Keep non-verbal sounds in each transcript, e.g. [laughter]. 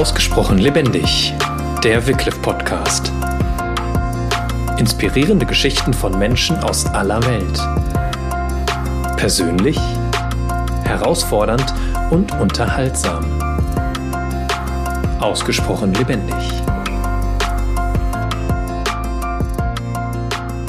Ausgesprochen lebendig. Der Wycliffe Podcast. Inspirierende Geschichten von Menschen aus aller Welt. Persönlich, herausfordernd und unterhaltsam. Ausgesprochen lebendig.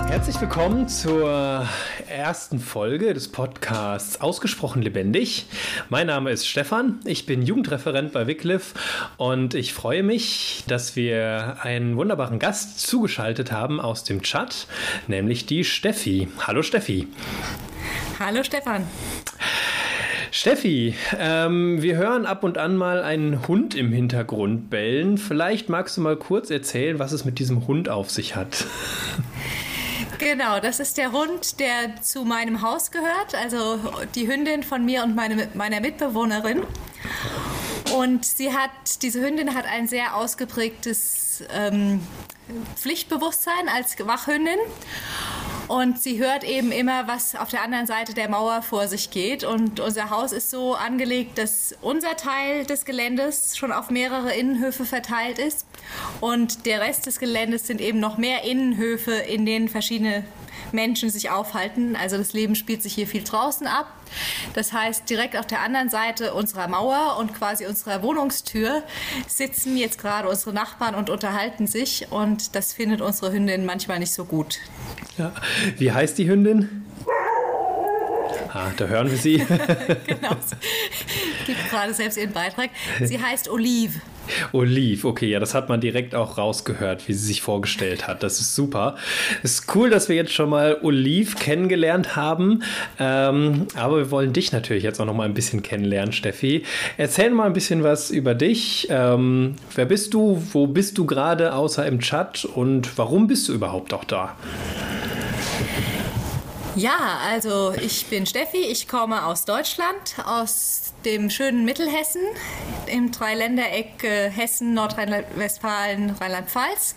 Herzlich willkommen zur ersten Folge des Podcasts Ausgesprochen lebendig. Mein Name ist Stefan, ich bin Jugendreferent bei Wycliffe und ich freue mich, dass wir einen wunderbaren Gast zugeschaltet haben aus dem Chat, nämlich die Steffi. Hallo Steffi. Hallo Stefan. Steffi, ähm, wir hören ab und an mal einen Hund im Hintergrund bellen. Vielleicht magst du mal kurz erzählen, was es mit diesem Hund auf sich hat. [laughs] Genau, das ist der Hund, der zu meinem Haus gehört, also die Hündin von mir und meine, meiner Mitbewohnerin. Und sie hat, diese Hündin hat ein sehr ausgeprägtes ähm, Pflichtbewusstsein als Wachhündin. Und sie hört eben immer, was auf der anderen Seite der Mauer vor sich geht. Und unser Haus ist so angelegt, dass unser Teil des Geländes schon auf mehrere Innenhöfe verteilt ist. Und der Rest des Geländes sind eben noch mehr Innenhöfe, in denen verschiedene Menschen sich aufhalten. Also das Leben spielt sich hier viel draußen ab. Das heißt, direkt auf der anderen Seite unserer Mauer und quasi unserer Wohnungstür sitzen jetzt gerade unsere Nachbarn und unterhalten sich. Und das findet unsere Hündin manchmal nicht so gut. Ja. Wie heißt die Hündin? Ah, da hören wir sie. [laughs] genau. Gibt gerade selbst ihren Beitrag. Sie heißt Olive. Olive, okay, ja, das hat man direkt auch rausgehört, wie sie sich vorgestellt hat. Das ist super. Es ist cool, dass wir jetzt schon mal Olive kennengelernt haben. Ähm, aber wir wollen dich natürlich jetzt auch noch mal ein bisschen kennenlernen, Steffi. Erzähl mal ein bisschen was über dich. Ähm, wer bist du? Wo bist du gerade außer im Chat? Und warum bist du überhaupt auch da? Ja, also ich bin Steffi, ich komme aus Deutschland, aus dem schönen Mittelhessen, im Dreiländereck äh, Hessen, Nordrhein-Westfalen, Rheinland-Pfalz.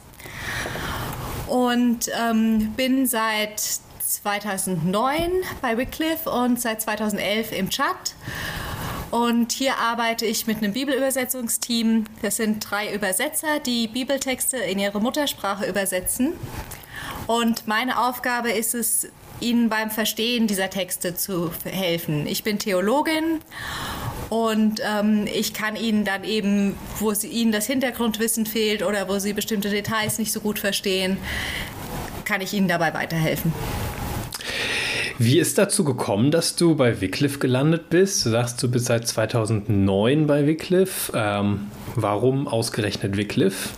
Und ähm, bin seit 2009 bei Wycliffe und seit 2011 im Chat. Und hier arbeite ich mit einem Bibelübersetzungsteam. Das sind drei Übersetzer, die Bibeltexte in ihre Muttersprache übersetzen. Und meine Aufgabe ist es, Ihnen beim Verstehen dieser Texte zu helfen. Ich bin Theologin und ähm, ich kann Ihnen dann eben, wo sie, Ihnen das Hintergrundwissen fehlt oder wo Sie bestimmte Details nicht so gut verstehen, kann ich Ihnen dabei weiterhelfen. Wie ist dazu gekommen, dass du bei Wycliffe gelandet bist? Du sagst, du bist seit 2009 bei Wycliffe. Ähm, warum ausgerechnet Wycliffe?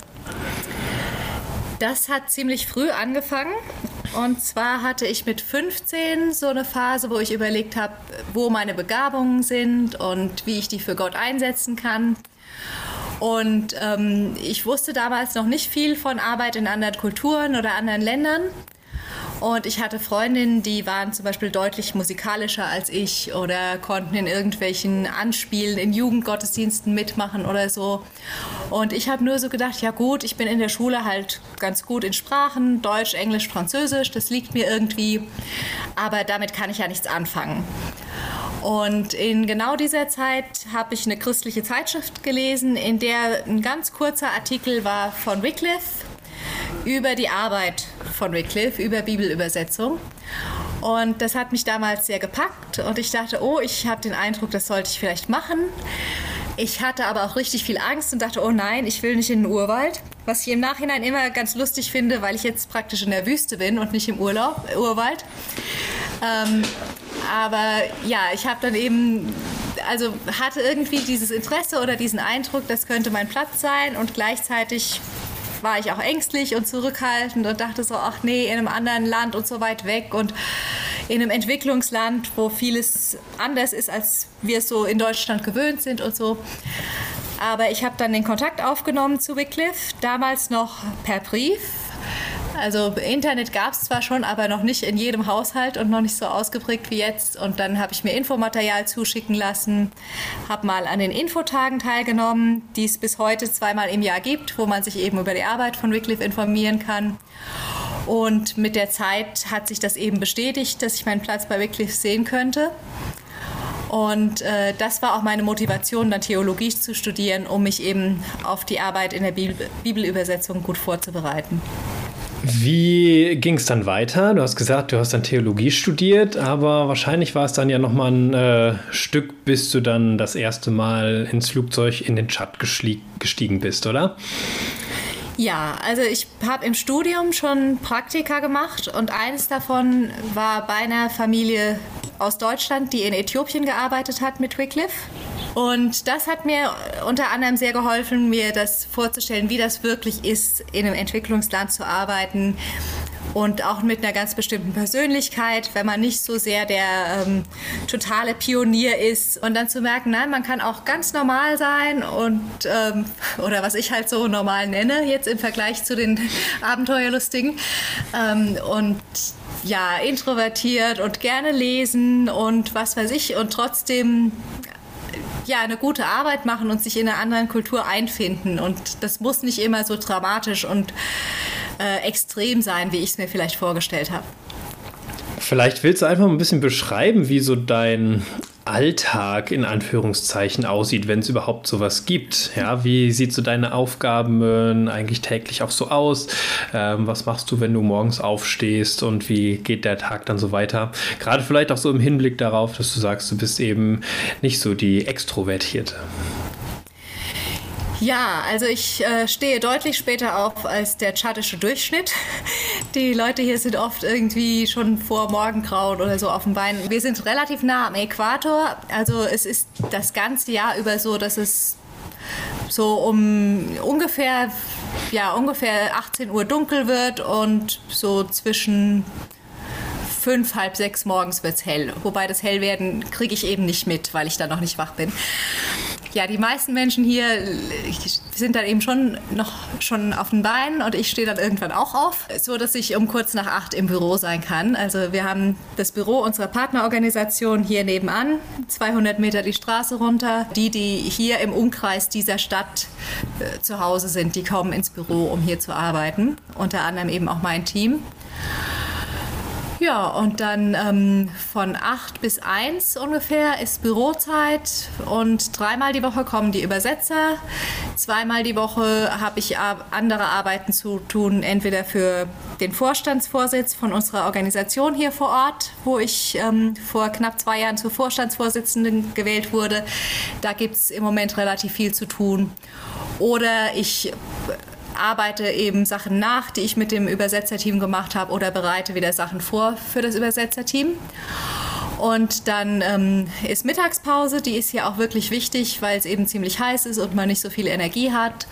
Das hat ziemlich früh angefangen. Und zwar hatte ich mit 15 so eine Phase, wo ich überlegt habe, wo meine Begabungen sind und wie ich die für Gott einsetzen kann. Und ähm, ich wusste damals noch nicht viel von Arbeit in anderen Kulturen oder anderen Ländern. Und ich hatte Freundinnen, die waren zum Beispiel deutlich musikalischer als ich oder konnten in irgendwelchen Anspielen in Jugendgottesdiensten mitmachen oder so. Und ich habe nur so gedacht, ja gut, ich bin in der Schule halt ganz gut in Sprachen, Deutsch, Englisch, Französisch, das liegt mir irgendwie, aber damit kann ich ja nichts anfangen. Und in genau dieser Zeit habe ich eine christliche Zeitschrift gelesen, in der ein ganz kurzer Artikel war von Wycliffe über die Arbeit von Wycliffe, über Bibelübersetzung. Und das hat mich damals sehr gepackt und ich dachte, oh, ich habe den Eindruck, das sollte ich vielleicht machen. Ich hatte aber auch richtig viel Angst und dachte, oh nein, ich will nicht in den Urwald. Was ich im Nachhinein immer ganz lustig finde, weil ich jetzt praktisch in der Wüste bin und nicht im Urlaub, Urwald. Ähm, aber ja, ich habe dann eben, also hatte irgendwie dieses Interesse oder diesen Eindruck, das könnte mein Platz sein und gleichzeitig war ich auch ängstlich und zurückhaltend und dachte so, ach nee, in einem anderen Land und so weit weg und in einem Entwicklungsland, wo vieles anders ist, als wir es so in Deutschland gewöhnt sind und so. Aber ich habe dann den Kontakt aufgenommen zu Wycliffe, damals noch per Brief also Internet gab es zwar schon, aber noch nicht in jedem Haushalt und noch nicht so ausgeprägt wie jetzt. Und dann habe ich mir Infomaterial zuschicken lassen, habe mal an den Infotagen teilgenommen, die es bis heute zweimal im Jahr gibt, wo man sich eben über die Arbeit von Wycliffe informieren kann. Und mit der Zeit hat sich das eben bestätigt, dass ich meinen Platz bei Wycliffe sehen könnte. Und äh, das war auch meine Motivation, dann Theologie zu studieren, um mich eben auf die Arbeit in der Bibel Bibelübersetzung gut vorzubereiten. Wie ging es dann weiter? Du hast gesagt, du hast dann Theologie studiert, aber wahrscheinlich war es dann ja noch mal ein äh, Stück, bis du dann das erste Mal ins Flugzeug in den Chat gestiegen bist, oder? Ja, also ich habe im Studium schon Praktika gemacht und eines davon war bei einer Familie aus Deutschland, die in Äthiopien gearbeitet hat mit Wycliffe. Und das hat mir unter anderem sehr geholfen, mir das vorzustellen, wie das wirklich ist, in einem Entwicklungsland zu arbeiten, und auch mit einer ganz bestimmten Persönlichkeit, wenn man nicht so sehr der ähm, totale Pionier ist. Und dann zu merken, nein, man kann auch ganz normal sein und ähm, oder was ich halt so normal nenne jetzt im Vergleich zu den [laughs] Abenteuerlustigen. Ähm, und ja, introvertiert und gerne lesen und was weiß ich. Und trotzdem ja, eine gute Arbeit machen und sich in einer anderen Kultur einfinden. Und das muss nicht immer so dramatisch und äh, extrem sein, wie ich es mir vielleicht vorgestellt habe. Vielleicht willst du einfach ein bisschen beschreiben, wie so dein Alltag in Anführungszeichen aussieht, wenn es überhaupt sowas gibt. Ja, wie sieht so deine Aufgaben eigentlich täglich auch so aus? Ähm, was machst du, wenn du morgens aufstehst und wie geht der Tag dann so weiter? Gerade vielleicht auch so im Hinblick darauf, dass du sagst, du bist eben nicht so die Extrovertierte. Ja, also ich äh, stehe deutlich später auf als der tschadische Durchschnitt. [laughs] Die Leute hier sind oft irgendwie schon vor Morgengrauen oder so auf dem Bein. Wir sind relativ nah am Äquator, also es ist das ganze Jahr über so, dass es so um ungefähr ja ungefähr 18 Uhr dunkel wird und so zwischen fünf, halb sechs morgens wird es hell. Wobei das Hellwerden kriege ich eben nicht mit, weil ich da noch nicht wach bin. Ja, die meisten Menschen hier sind dann eben schon noch schon auf den Beinen und ich stehe dann irgendwann auch auf, so dass ich um kurz nach acht im Büro sein kann. Also wir haben das Büro unserer Partnerorganisation hier nebenan, 200 Meter die Straße runter. Die, die hier im Umkreis dieser Stadt äh, zu Hause sind, die kommen ins Büro, um hier zu arbeiten. Unter anderem eben auch mein Team. Ja, und dann ähm, von 8 bis 1 ungefähr ist Bürozeit und dreimal die Woche kommen die Übersetzer. Zweimal die Woche habe ich andere Arbeiten zu tun, entweder für den Vorstandsvorsitz von unserer Organisation hier vor Ort, wo ich ähm, vor knapp zwei Jahren zur Vorstandsvorsitzenden gewählt wurde. Da gibt es im Moment relativ viel zu tun. Oder ich arbeite eben Sachen nach, die ich mit dem Übersetzerteam gemacht habe oder bereite wieder Sachen vor für das Übersetzerteam. Und dann ähm, ist Mittagspause, die ist hier auch wirklich wichtig, weil es eben ziemlich heiß ist und man nicht so viel Energie hat.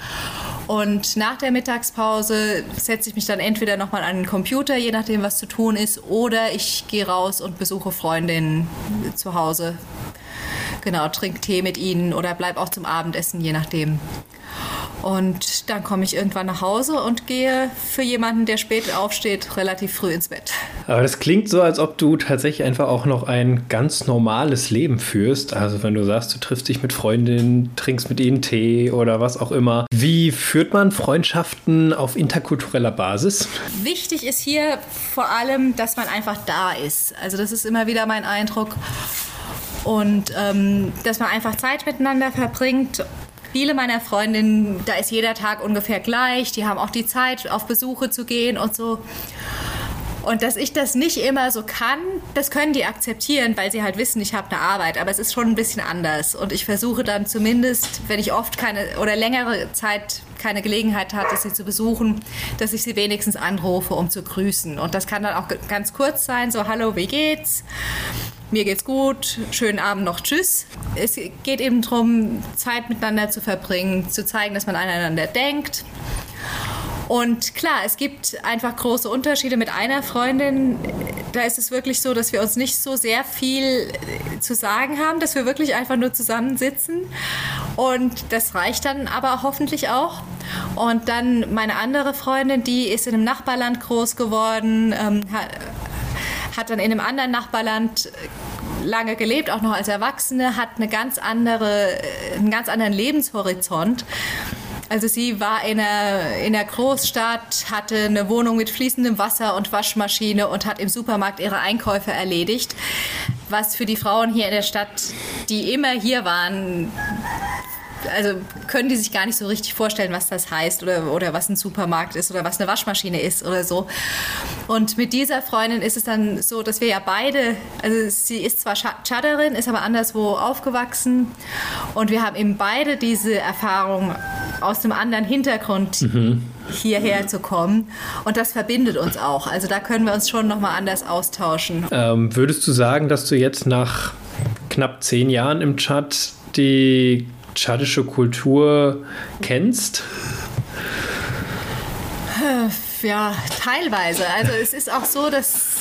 Und nach der Mittagspause setze ich mich dann entweder nochmal an den Computer, je nachdem, was zu tun ist, oder ich gehe raus und besuche Freundinnen zu Hause. Genau, trinke Tee mit ihnen oder bleib auch zum Abendessen, je nachdem. Und dann komme ich irgendwann nach Hause und gehe für jemanden, der spät aufsteht, relativ früh ins Bett. Aber das klingt so, als ob du tatsächlich einfach auch noch ein ganz normales Leben führst. Also wenn du sagst, du triffst dich mit Freundinnen, trinkst mit ihnen Tee oder was auch immer. Wie führt man Freundschaften auf interkultureller Basis? Wichtig ist hier vor allem, dass man einfach da ist. Also das ist immer wieder mein Eindruck und ähm, dass man einfach Zeit miteinander verbringt viele meiner Freundinnen, da ist jeder Tag ungefähr gleich. Die haben auch die Zeit, auf Besuche zu gehen und so. Und dass ich das nicht immer so kann, das können die akzeptieren, weil sie halt wissen, ich habe eine Arbeit. Aber es ist schon ein bisschen anders. Und ich versuche dann zumindest, wenn ich oft keine oder längere Zeit keine Gelegenheit hatte, sie zu besuchen, dass ich sie wenigstens anrufe, um zu grüßen. Und das kann dann auch ganz kurz sein, so Hallo, wie geht's? Mir geht's gut, schönen Abend noch, tschüss. Es geht eben darum, Zeit miteinander zu verbringen, zu zeigen, dass man aneinander denkt. Und klar, es gibt einfach große Unterschiede mit einer Freundin. Da ist es wirklich so, dass wir uns nicht so sehr viel zu sagen haben, dass wir wirklich einfach nur zusammensitzen. Und das reicht dann aber hoffentlich auch. Und dann meine andere Freundin, die ist in einem Nachbarland groß geworden, ähm, hat, hat dann in einem anderen Nachbarland lange gelebt, auch noch als Erwachsene, hat eine ganz andere, äh, einen ganz anderen Lebenshorizont. Also sie war in einer, in einer Großstadt, hatte eine Wohnung mit fließendem Wasser und Waschmaschine und hat im Supermarkt ihre Einkäufe erledigt. was für die Frauen hier in der Stadt, die immer hier waren, also können die sich gar nicht so richtig vorstellen, was das heißt oder, oder was ein Supermarkt ist oder was eine Waschmaschine ist oder so. Und mit dieser Freundin ist es dann so, dass wir ja beide, also sie ist zwar Chadderin, ist aber anderswo aufgewachsen und wir haben eben beide diese Erfahrung aus dem anderen Hintergrund mhm. hierher zu kommen und das verbindet uns auch. Also da können wir uns schon nochmal anders austauschen. Ähm, würdest du sagen, dass du jetzt nach knapp zehn Jahren im Chat die tschadische Kultur kennst? Ja, teilweise. Also es ist auch so, dass,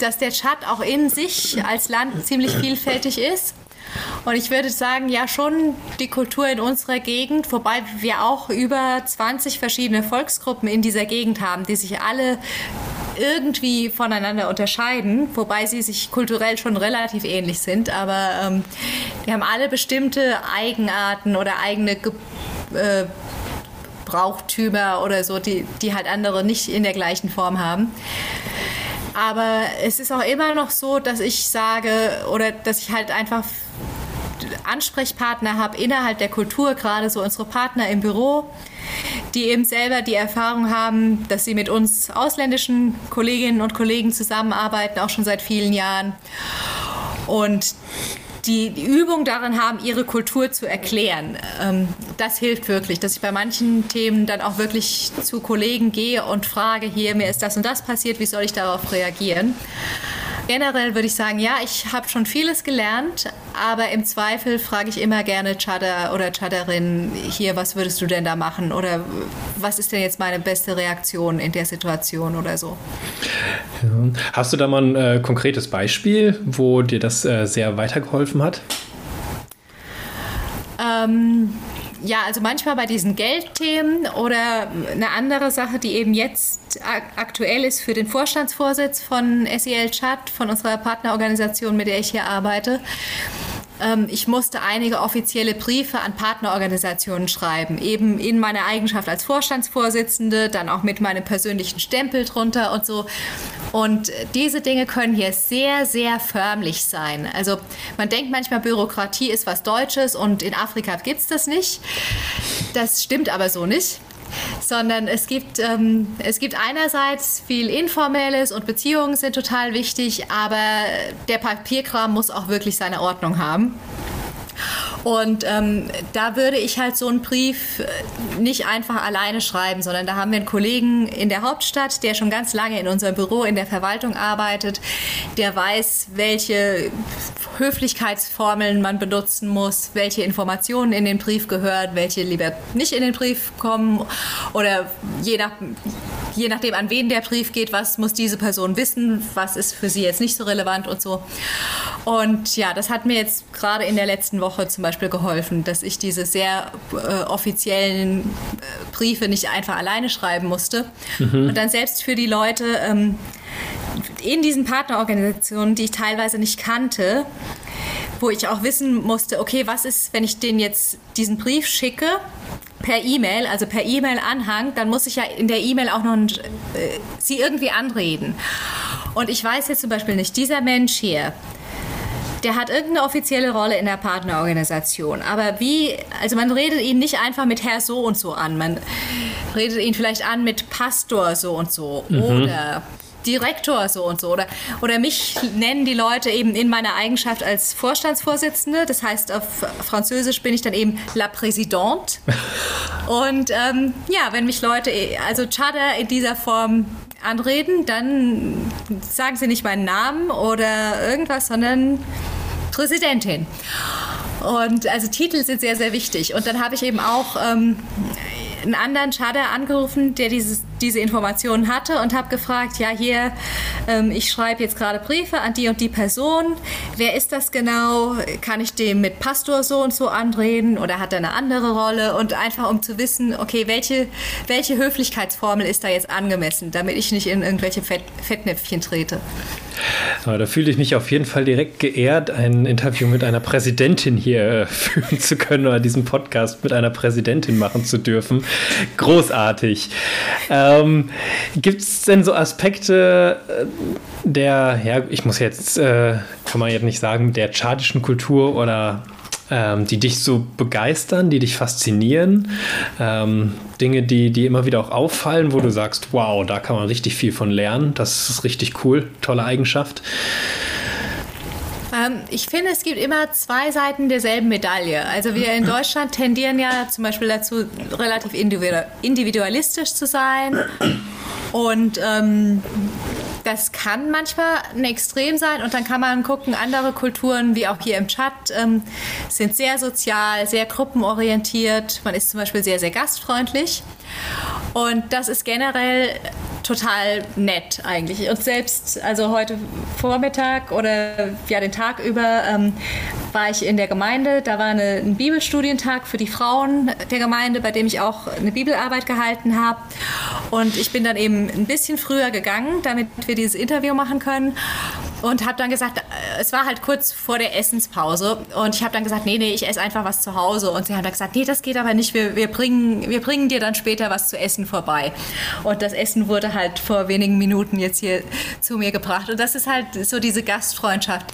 dass der Tschad auch in sich als Land ziemlich vielfältig ist. Und ich würde sagen, ja, schon die Kultur in unserer Gegend, wobei wir auch über 20 verschiedene Volksgruppen in dieser Gegend haben, die sich alle irgendwie voneinander unterscheiden, wobei sie sich kulturell schon relativ ähnlich sind, aber ähm, die haben alle bestimmte Eigenarten oder eigene Ge äh, Brauchtümer oder so, die, die halt andere nicht in der gleichen Form haben. Aber es ist auch immer noch so, dass ich sage oder dass ich halt einfach Ansprechpartner habe innerhalb der Kultur, gerade so unsere Partner im Büro, die eben selber die Erfahrung haben, dass sie mit uns ausländischen Kolleginnen und Kollegen zusammenarbeiten, auch schon seit vielen Jahren. Und die, Übung darin haben, ihre Kultur zu erklären. Ähm, das hilft wirklich, dass ich bei manchen Themen dann auch wirklich zu Kollegen gehe und frage, hier, mir ist das und das passiert, wie soll ich darauf reagieren? Generell würde ich sagen, ja, ich habe schon vieles gelernt, aber im Zweifel frage ich immer gerne Chadder oder Chadderin, hier, was würdest du denn da machen? Oder was ist denn jetzt meine beste Reaktion in der Situation oder so? Ja. Hast du da mal ein äh, konkretes Beispiel, wo dir das äh, sehr weitergeholfen hat? Ähm, ja, also manchmal bei diesen Geldthemen oder eine andere Sache, die eben jetzt aktuell ist für den Vorstandsvorsitz von SEL Chat, von unserer Partnerorganisation, mit der ich hier arbeite. Ähm, ich musste einige offizielle Briefe an Partnerorganisationen schreiben, eben in meiner Eigenschaft als Vorstandsvorsitzende, dann auch mit meinem persönlichen Stempel drunter und so. Und diese Dinge können hier sehr, sehr förmlich sein. Also man denkt manchmal, Bürokratie ist was Deutsches und in Afrika gibt es das nicht. Das stimmt aber so nicht sondern es gibt, ähm, es gibt einerseits viel Informelles und Beziehungen sind total wichtig, aber der Papierkram muss auch wirklich seine Ordnung haben. Und ähm, da würde ich halt so einen Brief äh, nicht einfach alleine schreiben, sondern da haben wir einen Kollegen in der Hauptstadt, der schon ganz lange in unserem Büro in der Verwaltung arbeitet, der weiß, welche Höflichkeitsformeln man benutzen muss, welche Informationen in den Brief gehört, welche lieber nicht in den Brief kommen oder je, nach, je nachdem, an wen der Brief geht, was muss diese Person wissen, was ist für sie jetzt nicht so relevant und so. Und ja, das hat mir jetzt gerade in der letzten Woche zum Beispiel geholfen, dass ich diese sehr äh, offiziellen äh, Briefe nicht einfach alleine schreiben musste. Mhm. Und dann selbst für die Leute ähm, in diesen Partnerorganisationen, die ich teilweise nicht kannte, wo ich auch wissen musste, okay, was ist, wenn ich denen jetzt diesen Brief schicke per E-Mail, also per E-Mail-Anhang, dann muss ich ja in der E-Mail auch noch äh, sie irgendwie anreden. Und ich weiß jetzt zum Beispiel nicht, dieser Mensch hier, der hat irgendeine offizielle Rolle in der Partnerorganisation. Aber wie, also man redet ihn nicht einfach mit Herr so und so an. Man redet ihn vielleicht an mit Pastor so und so mhm. oder Direktor so und so. Oder, oder mich nennen die Leute eben in meiner Eigenschaft als Vorstandsvorsitzende. Das heißt, auf Französisch bin ich dann eben La Présidente. [laughs] Und ähm, ja, wenn mich Leute, also Chada in dieser Form anreden, dann sagen sie nicht meinen Namen oder irgendwas, sondern Präsidentin. Und also Titel sind sehr, sehr wichtig. Und dann habe ich eben auch ähm, einen anderen Schader angerufen, der dieses, diese Informationen hatte und habe gefragt, ja hier, ähm, ich schreibe jetzt gerade Briefe an die und die Person. Wer ist das genau? Kann ich dem mit Pastor so und so anreden oder hat er eine andere Rolle? Und einfach um zu wissen, okay, welche, welche Höflichkeitsformel ist da jetzt angemessen, damit ich nicht in irgendwelche Fett, Fettnäpfchen trete. Da fühle ich mich auf jeden Fall direkt geehrt, ein Interview mit einer Präsidentin hier äh, [laughs] führen zu können oder diesen Podcast mit einer Präsidentin machen zu dürfen. Großartig. Äh, Ähm, Gibt es denn so Aspekte äh, der, ja, ich muss jetzt, äh, kann man jetzt nicht sagen, der tschadischen Kultur oder ähm, die dich so begeistern, die dich faszinieren? Ähm, Dinge, die, die immer wieder auch auffallen, wo du sagst, wow, da kann man richtig viel von lernen. Das ist richtig cool, tolle Eigenschaft. Ähm, ich finde, es gibt immer zwei Seiten derselben Medaille. Also wir in Deutschland tendieren ja zum Beispiel dazu, relativ individualistisch zu sein. Und ähm, das kann manchmal ein Extrem sein und dann kann man gucken, andere Kulturen, wie auch hier im Chat, ähm, sind sehr sozial, sehr gruppenorientiert. Man ist zum Beispiel sehr, sehr gastfreundlich. Und das ist generell total nett eigentlich. Und selbst, also heute Vormittag oder ja den Tag über ähm, war ich in der Gemeinde. Da war eine, ein Bibelstudientag für die Frauen der Gemeinde, bei dem ich auch eine Bibelarbeit gehalten habe. Und ich bin dann eben ein bisschen früher gegangen, damit wir dieses Interview machen können und habe dann gesagt, äh, es war halt kurz vor der Essenspause und ich habe dann gesagt, nee, nee, ich esse einfach was zu Hause und sie haben dann gesagt, nee, das geht aber nicht, wir, wir, bringen, wir bringen dir dann später was zu essen vorbei. Und das Essen wurde halt vor wenigen Minuten jetzt hier zu mir gebracht und das ist halt so diese Gastfreundschaft.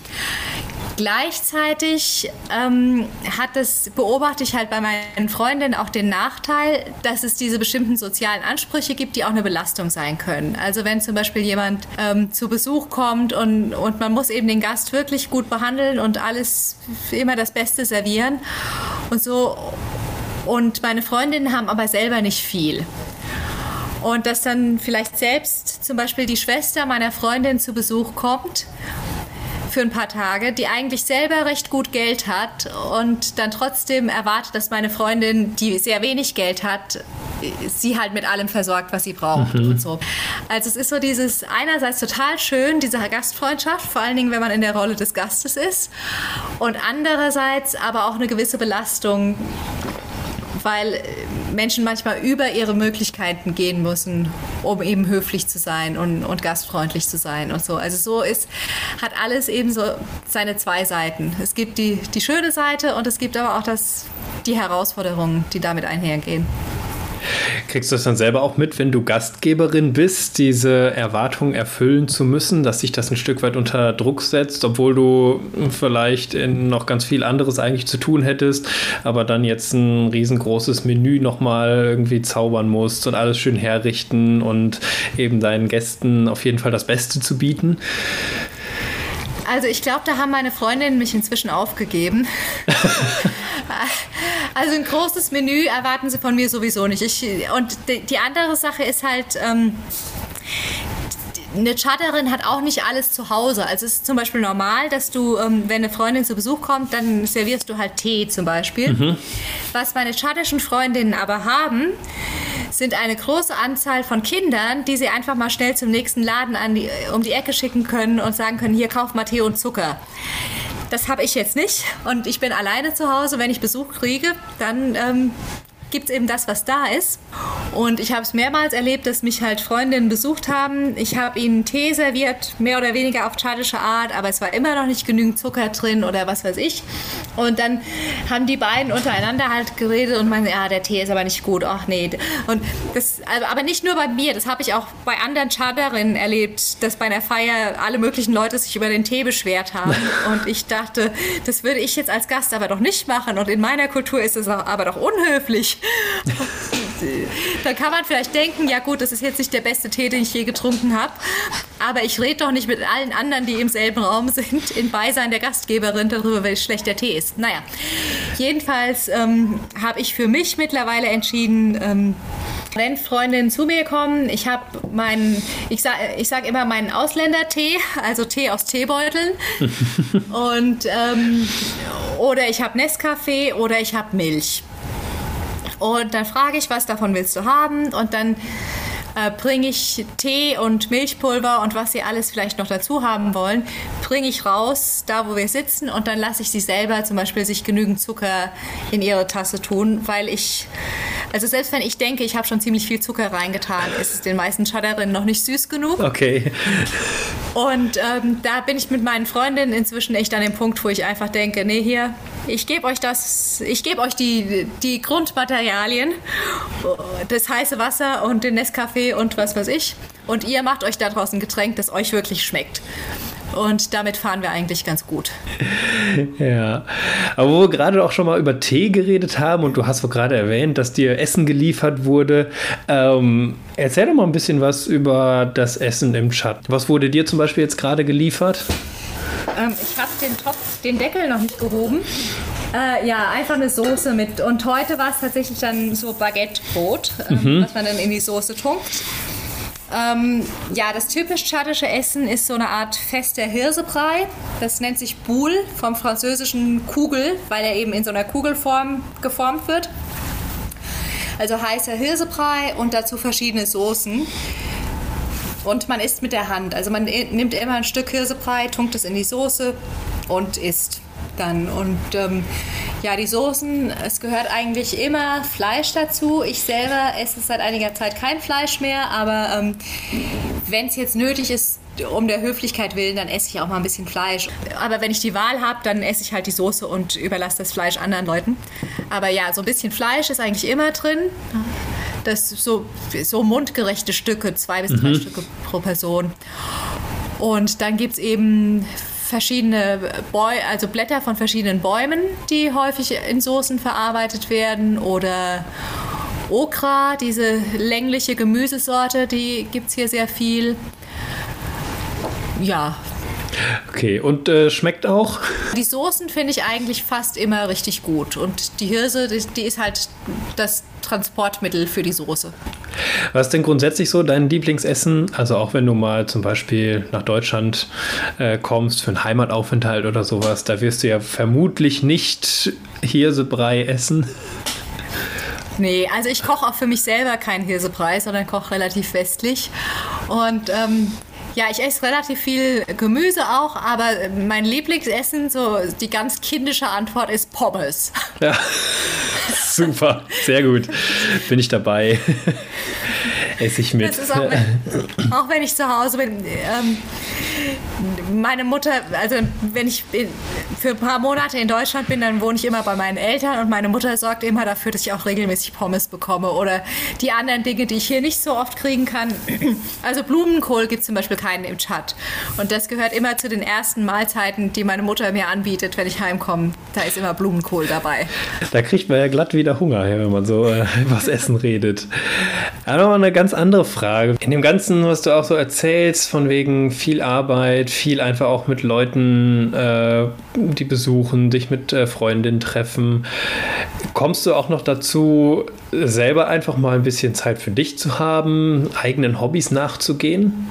Gleichzeitig ähm, hat das, beobachte ich halt bei meinen Freundinnen auch den Nachteil, dass es diese bestimmten sozialen Ansprüche gibt, die auch eine Belastung sein können. Also wenn zum Beispiel jemand ähm, zu Besuch kommt und, und man muss eben den Gast wirklich gut behandeln und alles immer das Beste servieren und so. Und meine Freundinnen haben aber selber nicht viel. Und dass dann vielleicht selbst zum Beispiel die Schwester meiner Freundin zu Besuch kommt für ein paar Tage, die eigentlich selber recht gut Geld hat und dann trotzdem erwartet, dass meine Freundin, die sehr wenig Geld hat, sie halt mit allem versorgt, was sie braucht mhm. und so. Also es ist so dieses einerseits total schön, diese Gastfreundschaft, vor allen Dingen, wenn man in der Rolle des Gastes ist und andererseits aber auch eine gewisse Belastung, weil äh, Menschen manchmal über ihre Möglichkeiten gehen müssen, um eben höflich zu sein und, und gastfreundlich zu sein und so. Also so ist, hat alles eben so seine zwei Seiten. Es gibt die, die schöne Seite und es gibt aber auch das, die Herausforderungen, die damit einhergehen. Kriegst du das dann selber auch mit, wenn du Gastgeberin bist, diese Erwartungen erfüllen zu müssen, dass sich das ein Stück weit unter Druck setzt, obwohl du vielleicht noch ganz viel anderes eigentlich zu tun hättest, aber dann jetzt ein riesengroßes Menü nochmal irgendwie zaubern musst und alles schön herrichten und eben deinen Gästen auf jeden Fall das Beste zu bieten? Also ich glaube, da haben meine Freundinnen mich inzwischen aufgegeben. [laughs] also ein großes Menü erwarten sie von mir sowieso nicht. Ich, und die andere Sache ist halt, ähm, eine Charterin hat auch nicht alles zu Hause. Also es ist zum Beispiel normal, dass du, ähm, wenn eine Freundin zu Besuch kommt, dann servierst du halt Tee zum Beispiel. Mhm. Was meine charterischen Freundinnen aber haben, sind eine große Anzahl von Kindern, die sie einfach mal schnell zum nächsten Laden die, um die Ecke schicken können und sagen können, hier kauf mal Tee und Zucker. Das habe ich jetzt nicht und ich bin alleine zu Hause. Wenn ich Besuch kriege, dann ähm, gibt es eben das, was da ist. Und ich habe es mehrmals erlebt, dass mich halt Freundinnen besucht haben. Ich habe ihnen Tee serviert, mehr oder weniger auf tschadische Art, aber es war immer noch nicht genügend Zucker drin oder was weiß ich. Und dann haben die beiden untereinander halt geredet und meinen, ja, der Tee ist aber nicht gut. Ach nee. Und das, also, aber nicht nur bei mir, das habe ich auch bei anderen Tschaderinnen erlebt, dass bei einer Feier alle möglichen Leute sich über den Tee beschwert haben. [laughs] Und ich dachte, das würde ich jetzt als Gast aber doch nicht machen. Und in meiner Kultur ist es aber doch unhöflich. [laughs] da kann man vielleicht denken, ja gut, das ist jetzt nicht der beste Tee, den ich je getrunken habe, aber ich rede doch nicht mit allen anderen, die im selben Raum sind, in Beisein der Gastgeberin darüber, wie schlecht der Tee ist. Naja, jedenfalls ähm, habe ich für mich mittlerweile entschieden, ähm, wenn Freundinnen zu mir kommen, ich habe meinen, ich sage ich sag immer meinen Ausländertee, also Tee aus Teebeuteln. [laughs] und, ähm, oder ich habe Nescafé oder ich habe Milch. Und dann frage ich, was davon willst du haben? Und dann äh, bringe ich Tee und Milchpulver und was sie alles vielleicht noch dazu haben wollen, bringe ich raus, da wo wir sitzen, und dann lasse ich sie selber zum Beispiel sich genügend Zucker in ihre Tasse tun, weil ich, also selbst wenn ich denke, ich habe schon ziemlich viel Zucker reingetan, ist es den meisten Schadderinnen noch nicht süß genug. Okay. Und ähm, da bin ich mit meinen Freundinnen inzwischen echt an dem Punkt, wo ich einfach denke, nee, hier, ich gebe euch das, ich gebe euch die, die Grundmaterialien, das heiße Wasser und den Nescafé und was weiß ich. Und ihr macht euch daraus ein Getränk, das euch wirklich schmeckt. Und damit fahren wir eigentlich ganz gut. [laughs] Ja, aber wo wir gerade auch schon mal über Tee geredet haben und du hast wohl gerade erwähnt, dass dir Essen geliefert wurde. Ähm, erzähl doch mal ein bisschen was über das Essen im Chat. Was wurde dir zum Beispiel jetzt gerade geliefert? Ähm, ich habe den Topf, den Deckel noch nicht gehoben. Äh, ja, einfach eine Soße mit. Und heute war es tatsächlich dann so Baguettebrot, äh, mhm. was man dann in die Soße tunkt. Ähm, ja, das typisch tschadische Essen ist so eine Art fester Hirsebrei. Das nennt sich Boule vom französischen Kugel, weil er eben in so einer Kugelform geformt wird. Also heißer Hirsebrei und dazu verschiedene Soßen. Und man isst mit der Hand. Also man nimmt immer ein Stück Hirsebrei, tunkt es in die Soße und isst dann. Und ähm, ja, die Soßen, es gehört eigentlich immer Fleisch dazu. Ich selber esse seit einiger Zeit kein Fleisch mehr, aber ähm, wenn es jetzt nötig ist, um der Höflichkeit willen, dann esse ich auch mal ein bisschen Fleisch. Aber wenn ich die Wahl habe, dann esse ich halt die Soße und überlasse das Fleisch anderen Leuten. Aber ja, so ein bisschen Fleisch ist eigentlich immer drin. Das so, so mundgerechte Stücke, zwei bis drei mhm. Stücke pro Person. Und dann gibt es eben verschiedene Bäu also Blätter von verschiedenen Bäumen, die häufig in Soßen verarbeitet werden oder Okra, diese längliche Gemüsesorte, die gibt es hier sehr viel. Ja. Okay, und äh, schmeckt auch? Die Soßen finde ich eigentlich fast immer richtig gut. Und die Hirse, die, die ist halt das Transportmittel für die Soße. Was ist denn grundsätzlich so dein Lieblingsessen? Also auch wenn du mal zum Beispiel nach Deutschland äh, kommst für einen Heimataufenthalt oder sowas, da wirst du ja vermutlich nicht Hirsebrei essen. Nee, also ich koche auch für mich selber keinen Hirsebrei, sondern koche relativ westlich. Und ähm, ja, ich esse relativ viel Gemüse auch, aber mein Lieblingsessen, so die ganz kindische Antwort ist Pommes. Ja, [laughs] super, sehr gut. Bin ich dabei. Esse ich mit. Auch wenn, [laughs] auch, wenn, ich zu Hause bin. Ähm, meine Mutter, also wenn ich für ein paar Monate in Deutschland bin, dann wohne ich immer bei meinen Eltern und meine Mutter sorgt immer dafür, dass ich auch regelmäßig Pommes bekomme oder die anderen Dinge, die ich hier nicht so oft kriegen kann. [clears throat] Also Blumenkohl gibt es zum Beispiel keinen im Chat. Und das gehört immer zu den ersten Mahlzeiten, die meine Mutter mir anbietet, wenn ich heimkomme. Da ist immer Blumenkohl dabei. Da kriegt man ja glatt wieder Hunger, wenn man so äh, [laughs] über Essen redet. Aber eine ganz andere Frage. In dem Ganzen, was du auch so erzählst, von wegen viel Arbeit, viel einfach auch mit Leuten, äh, die besuchen, dich mit äh, Freundinnen treffen, kommst du auch noch dazu, selber einfach mal ein bisschen Zeit für dich zu haben, eigenen Hobbys nachzugehen?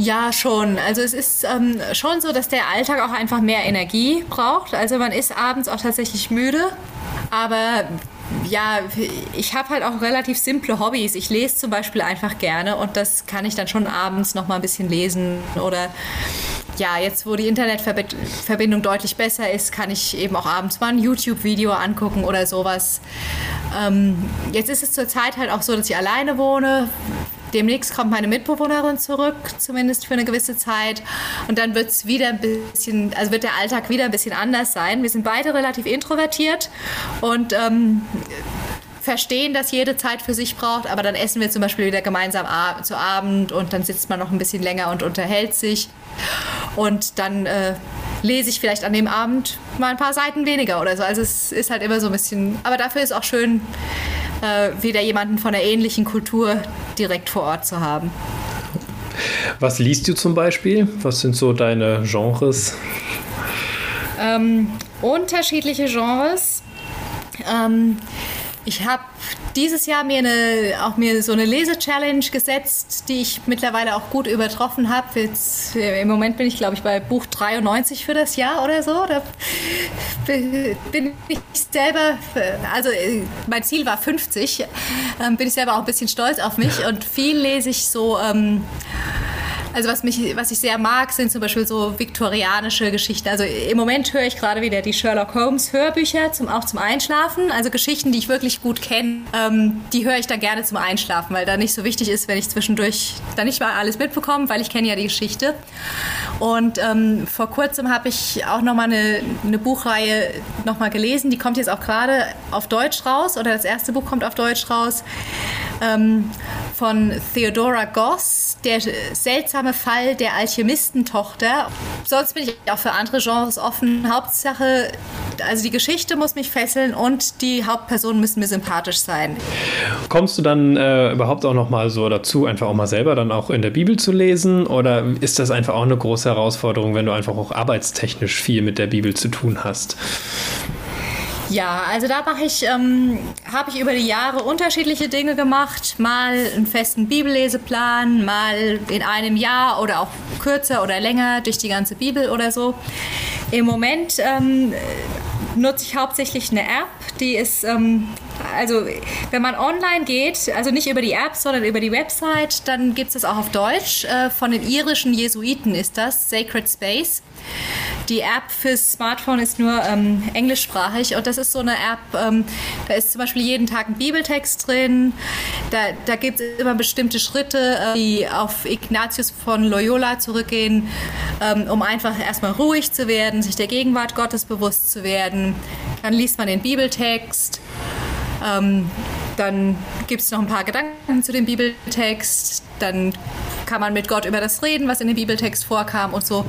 Ja, schon. Also es ist ähm, schon so, dass der Alltag auch einfach mehr Energie braucht. Also man ist abends auch tatsächlich müde. Aber ja, ich habe halt auch relativ simple Hobbys. Ich lese zum Beispiel einfach gerne und das kann ich dann schon abends noch mal ein bisschen lesen. Oder ja, jetzt wo die Internetverbindung deutlich besser ist, kann ich eben auch abends mal ein YouTube-Video angucken oder sowas. Ähm, jetzt ist es zurzeit halt auch so, dass ich alleine wohne. Demnächst kommt meine Mitbewohnerin zurück, zumindest für eine gewisse Zeit. Und dann wird es wieder ein bisschen, also wird der Alltag wieder ein bisschen anders sein. Wir sind beide relativ introvertiert und ähm, verstehen, dass jede Zeit für sich braucht, aber dann essen wir zum Beispiel wieder gemeinsam zu Abend und dann sitzt man noch ein bisschen länger und unterhält sich. Und dann äh, lese ich vielleicht an dem Abend mal ein paar Seiten weniger oder so. Also es ist halt immer so ein bisschen, aber dafür ist auch schön, äh, wieder jemanden von einer ähnlichen Kultur direkt vor Ort zu haben. Was liest du zum Beispiel? Was sind so deine Genres? Ähm, unterschiedliche Genres. Ähm, ich habe dieses Jahr mir eine, auch mir so eine Lese-Challenge gesetzt, die ich mittlerweile auch gut übertroffen habe. Jetzt, Im Moment bin ich, glaube ich, bei Buch 93 für das Jahr oder so. Da bin ich selber, also mein Ziel war 50, ähm, bin ich selber auch ein bisschen stolz auf mich und viel lese ich so. Ähm, Also was mich, was ich sehr mag, sind zum Beispiel so viktorianische Geschichten. Also im Moment höre ich gerade wieder die Sherlock Holmes Hörbücher, zum, auch zum Einschlafen. Also Geschichten, die ich wirklich gut kenne, ähm, die höre ich dann gerne zum Einschlafen, weil da nicht so wichtig ist, wenn ich zwischendurch da nicht mal alles mitbekomme, weil ich kenne ja die Geschichte. Und ähm, vor kurzem habe ich auch nochmal eine, eine Buchreihe nochmal gelesen. Die kommt jetzt auch gerade auf Deutsch raus oder das erste Buch kommt auf Deutsch raus. Ähm, von Theodora Goss, der seltsame Fall der Alchemistentochter. Sonst bin ich auch für andere Genres offen. Hauptsache, also die Geschichte muss mich fesseln und die Hauptpersonen müssen mir sympathisch sein. Kommst du dann äh, überhaupt auch noch mal so dazu, einfach auch mal selber dann auch in der Bibel zu lesen? Oder ist das einfach auch eine große Herausforderung, wenn du einfach auch arbeitstechnisch viel mit der Bibel zu tun hast? Ja, also da mache ich, ähm, habe ich über die Jahre unterschiedliche Dinge gemacht. Mal einen festen Bibelleseplan, mal in einem Jahr oder auch kürzer oder länger durch die ganze Bibel oder so. Im Moment ähm, nutze ich hauptsächlich eine App, die ist, ähm, also wenn man online geht, also nicht über die App, sondern über die Website, dann gibt es das auch auf Deutsch. Äh, von den irischen Jesuiten ist das, Sacred Space. Die App fürs Smartphone ist nur ähm, englischsprachig und das ist so eine App, ähm, da ist zum Beispiel jeden Tag ein Bibeltext drin, da, da gibt es immer bestimmte Schritte, äh, die auf Ignatius von Loyola zurückgehen, ähm, um einfach erstmal ruhig zu werden, sich der Gegenwart Gottes bewusst zu werden. Dann liest man den Bibeltext. Ähm, dann gibt es noch ein paar Gedanken zu dem Bibeltext. Dann kann man mit Gott über das reden, was in dem Bibeltext vorkam und so.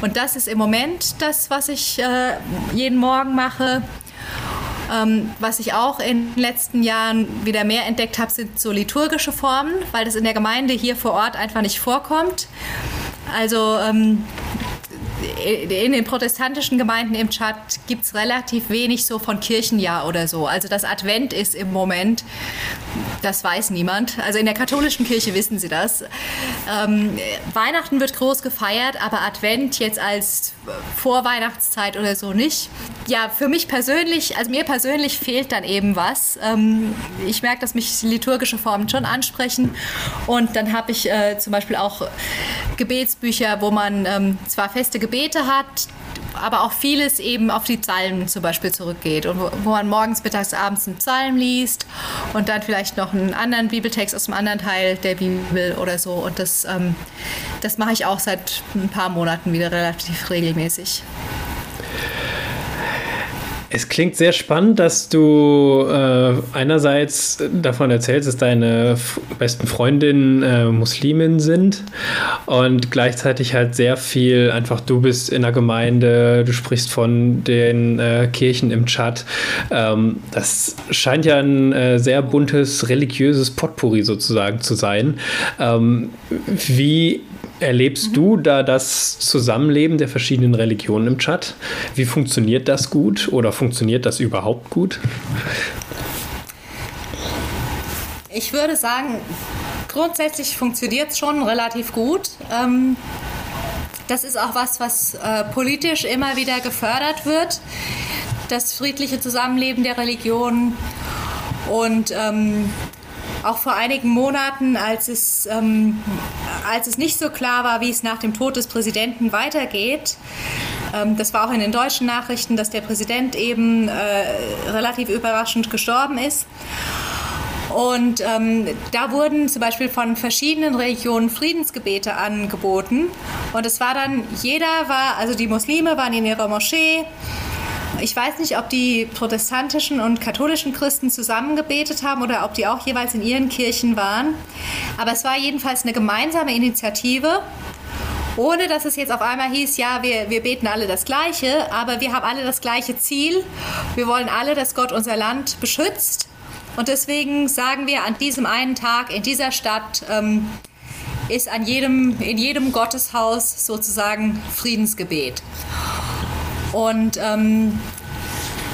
Und das ist im Moment das, was ich äh, jeden Morgen mache. Ähm, was ich auch in den letzten Jahren wieder mehr entdeckt habe, sind so liturgische Formen, weil das in der Gemeinde hier vor Ort einfach nicht vorkommt. Also ähm, in den protestantischen Gemeinden im Chat gibt es relativ wenig so von Kirchenjahr oder so. Also das Advent ist im Moment, das weiß niemand. Also in der katholischen Kirche wissen sie das. Ähm, Weihnachten wird groß gefeiert, aber Advent jetzt als Vorweihnachtszeit oder so nicht. Ja, für mich persönlich, also mir persönlich fehlt dann eben was. Ähm, ich merke, dass mich liturgische Formen schon ansprechen. Und dann habe ich äh, zum Beispiel auch Gebetsbücher, wo man ähm, zwar feste Gebete hat, aber auch vieles eben auf die Psalmen zum Beispiel zurückgeht und wo, wo, man morgens, mittags, abends einen Psalm liest und dann vielleicht noch einen anderen Bibeltext aus einem anderen Teil der Bibel oder so. Und das, ähm, das mache ich auch seit ein paar Monaten wieder relativ regelmäßig. Es klingt sehr spannend, dass du äh, einerseits davon erzählst, dass deine besten Freundinnen äh, Muslimen sind und gleichzeitig halt sehr viel einfach, du bist in der Gemeinde, du sprichst von den äh, Kirchen im Chat. Ähm, das scheint ja ein äh, sehr buntes religiöses Potpourri sozusagen zu sein. Ähm, wie Erlebst mhm. du da das Zusammenleben der verschiedenen Religionen im Chat? Wie funktioniert das gut oder funktioniert das überhaupt gut? Ich würde sagen, grundsätzlich funktioniert es schon relativ gut. Ähm, das ist auch was, was äh, politisch immer wieder gefördert wird, das friedliche Zusammenleben der Religionen. Und ähm, auch vor einigen Monaten, als es, ähm, als es nicht so klar war, wie es nach dem Tod des Präsidenten weitergeht. Ähm, das war auch in den deutschen Nachrichten, dass der Präsident eben äh, relativ überraschend gestorben ist. Und ähm, da wurden zum Beispiel von verschiedenen Religionen Friedensgebete angeboten. Und es war dann, jeder war, also die Muslime waren in ihrer Moschee, ich weiß nicht, ob die protestantischen und katholischen Christen zusammengebetet haben oder ob die auch jeweils in ihren Kirchen waren. Aber es war jedenfalls eine gemeinsame Initiative. Ohne dass es jetzt auf einmal hieß, ja, wir, wir beten alle das Gleiche, aber wir haben alle das gleiche Ziel. Wir wollen alle, dass Gott unser Land beschützt. Und deswegen sagen wir an diesem einen Tag in dieser Stadt, ähm, ist an jedem, in jedem Gotteshaus sozusagen Friedensgebet. Und ähm,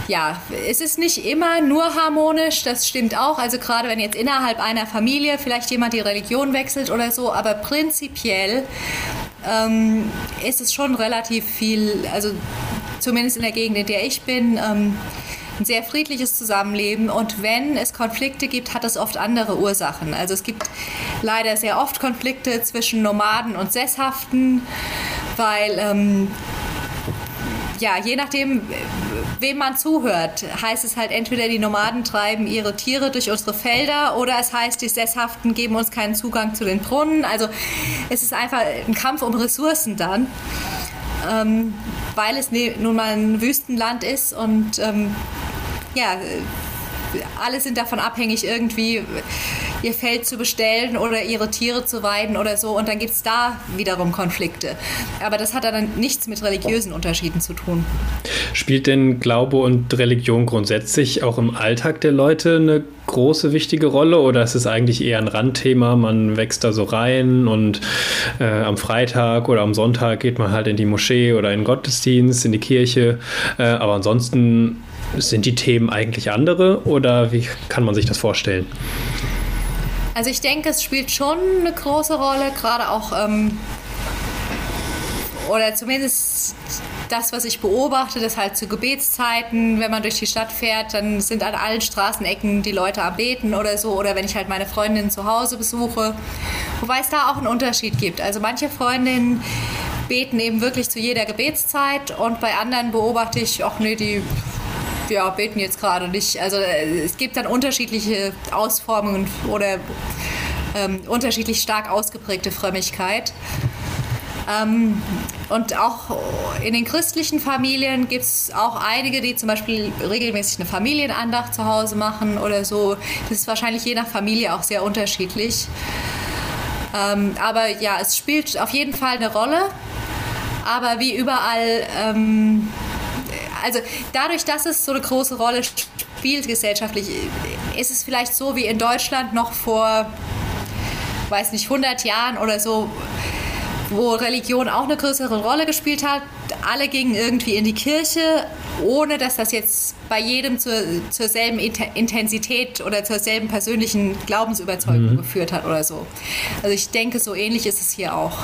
ja, es ist nicht immer nur harmonisch, das stimmt auch. Also gerade wenn jetzt innerhalb einer Familie vielleicht jemand die Religion wechselt oder so, aber prinzipiell ähm, ist es schon relativ viel, also zumindest in der Gegend, in der ich bin, ähm, ein sehr friedliches Zusammenleben und wenn es Konflikte gibt, hat es oft andere Ursachen. Also es gibt leider sehr oft Konflikte zwischen Nomaden und Sesshaften, weil ähm, ja, je nachdem, wem man zuhört, heißt es halt entweder die Nomaden treiben ihre Tiere durch unsere Felder oder es heißt, die Sesshaften geben uns keinen Zugang zu den Brunnen. Also es ist einfach ein Kampf um Ressourcen dann, ähm, weil es ne, nun mal ein Wüstenland ist und ähm, ja, alle sind davon abhängig, irgendwie ihr Feld zu bestellen oder ihre Tiere zu weiden oder so. Und dann gibt es da wiederum Konflikte. Aber das hat dann nichts mit religiösen Unterschieden zu tun. Spielt denn Glaube und Religion grundsätzlich auch im Alltag der Leute eine große, wichtige Rolle oder ist es eigentlich eher ein Randthema? Man wächst da so rein und äh, am Freitag oder am Sonntag geht man halt in die Moschee oder in den Gottesdienst, in die Kirche. Äh, aber ansonsten sind die Themen eigentlich andere oder wie kann man sich das vorstellen? Also ich denke, es spielt schon eine große Rolle, gerade auch, ähm, oder zumindest das, was ich beobachte, dass halt zu Gebetszeiten, wenn man durch die Stadt fährt, dann sind an allen Straßenecken die Leute am Beten oder so. Oder wenn ich halt meine Freundin zu Hause besuche. Wobei es da auch einen Unterschied gibt. Also manche Freundinnen beten eben wirklich zu jeder Gebetszeit und bei anderen beobachte ich, ach nee, die ja, beten jetzt gerade nicht. Also äh, es gibt dann unterschiedliche Ausformungen oder ähm, unterschiedlich stark ausgeprägte Frömmigkeit. Ähm, und auch in den christlichen Familien gibt es auch einige, die zum Beispiel regelmäßig eine Familienandacht zu Hause machen oder so. Das ist wahrscheinlich je nach Familie auch sehr unterschiedlich. Ähm, aber ja, es spielt auf jeden Fall eine Rolle. Aber wie überall ähm, also dadurch, dass es so eine große Rolle spielt gesellschaftlich, ist es vielleicht so wie in Deutschland noch vor, weiß nicht, 100 Jahren oder so, wo Religion auch eine größere Rolle gespielt hat. Alle gingen irgendwie in die Kirche, ohne dass das jetzt bei jedem zur, zur selben Intensität oder zur selben persönlichen Glaubensüberzeugung mhm. geführt hat oder so. Also ich denke, so ähnlich ist es hier auch.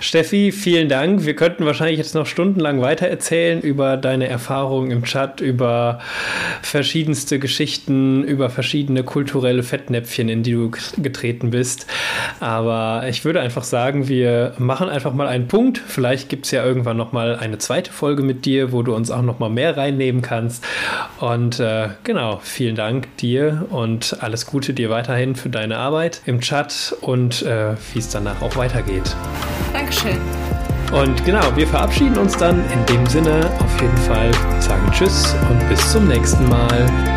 Steffi, vielen Dank. Wir könnten wahrscheinlich jetzt noch stundenlang weiter erzählen über deine Erfahrungen im Chat, über verschiedenste Geschichten, über verschiedene kulturelle Fettnäpfchen, in die du getreten bist. Aber ich würde einfach sagen, wir machen einfach mal einen Punkt. Vielleicht gibt es ja irgendwann noch mal eine zweite Folge mit dir, wo du uns auch noch mal mehr reinnehmen kannst. Und äh, genau, vielen Dank dir und alles Gute dir weiterhin für deine Arbeit im Chat und äh, wie es danach auch weitergeht. Dankeschön. Und genau, wir verabschieden uns dann in dem Sinne auf jeden Fall, sagen Tschüss und bis zum nächsten Mal.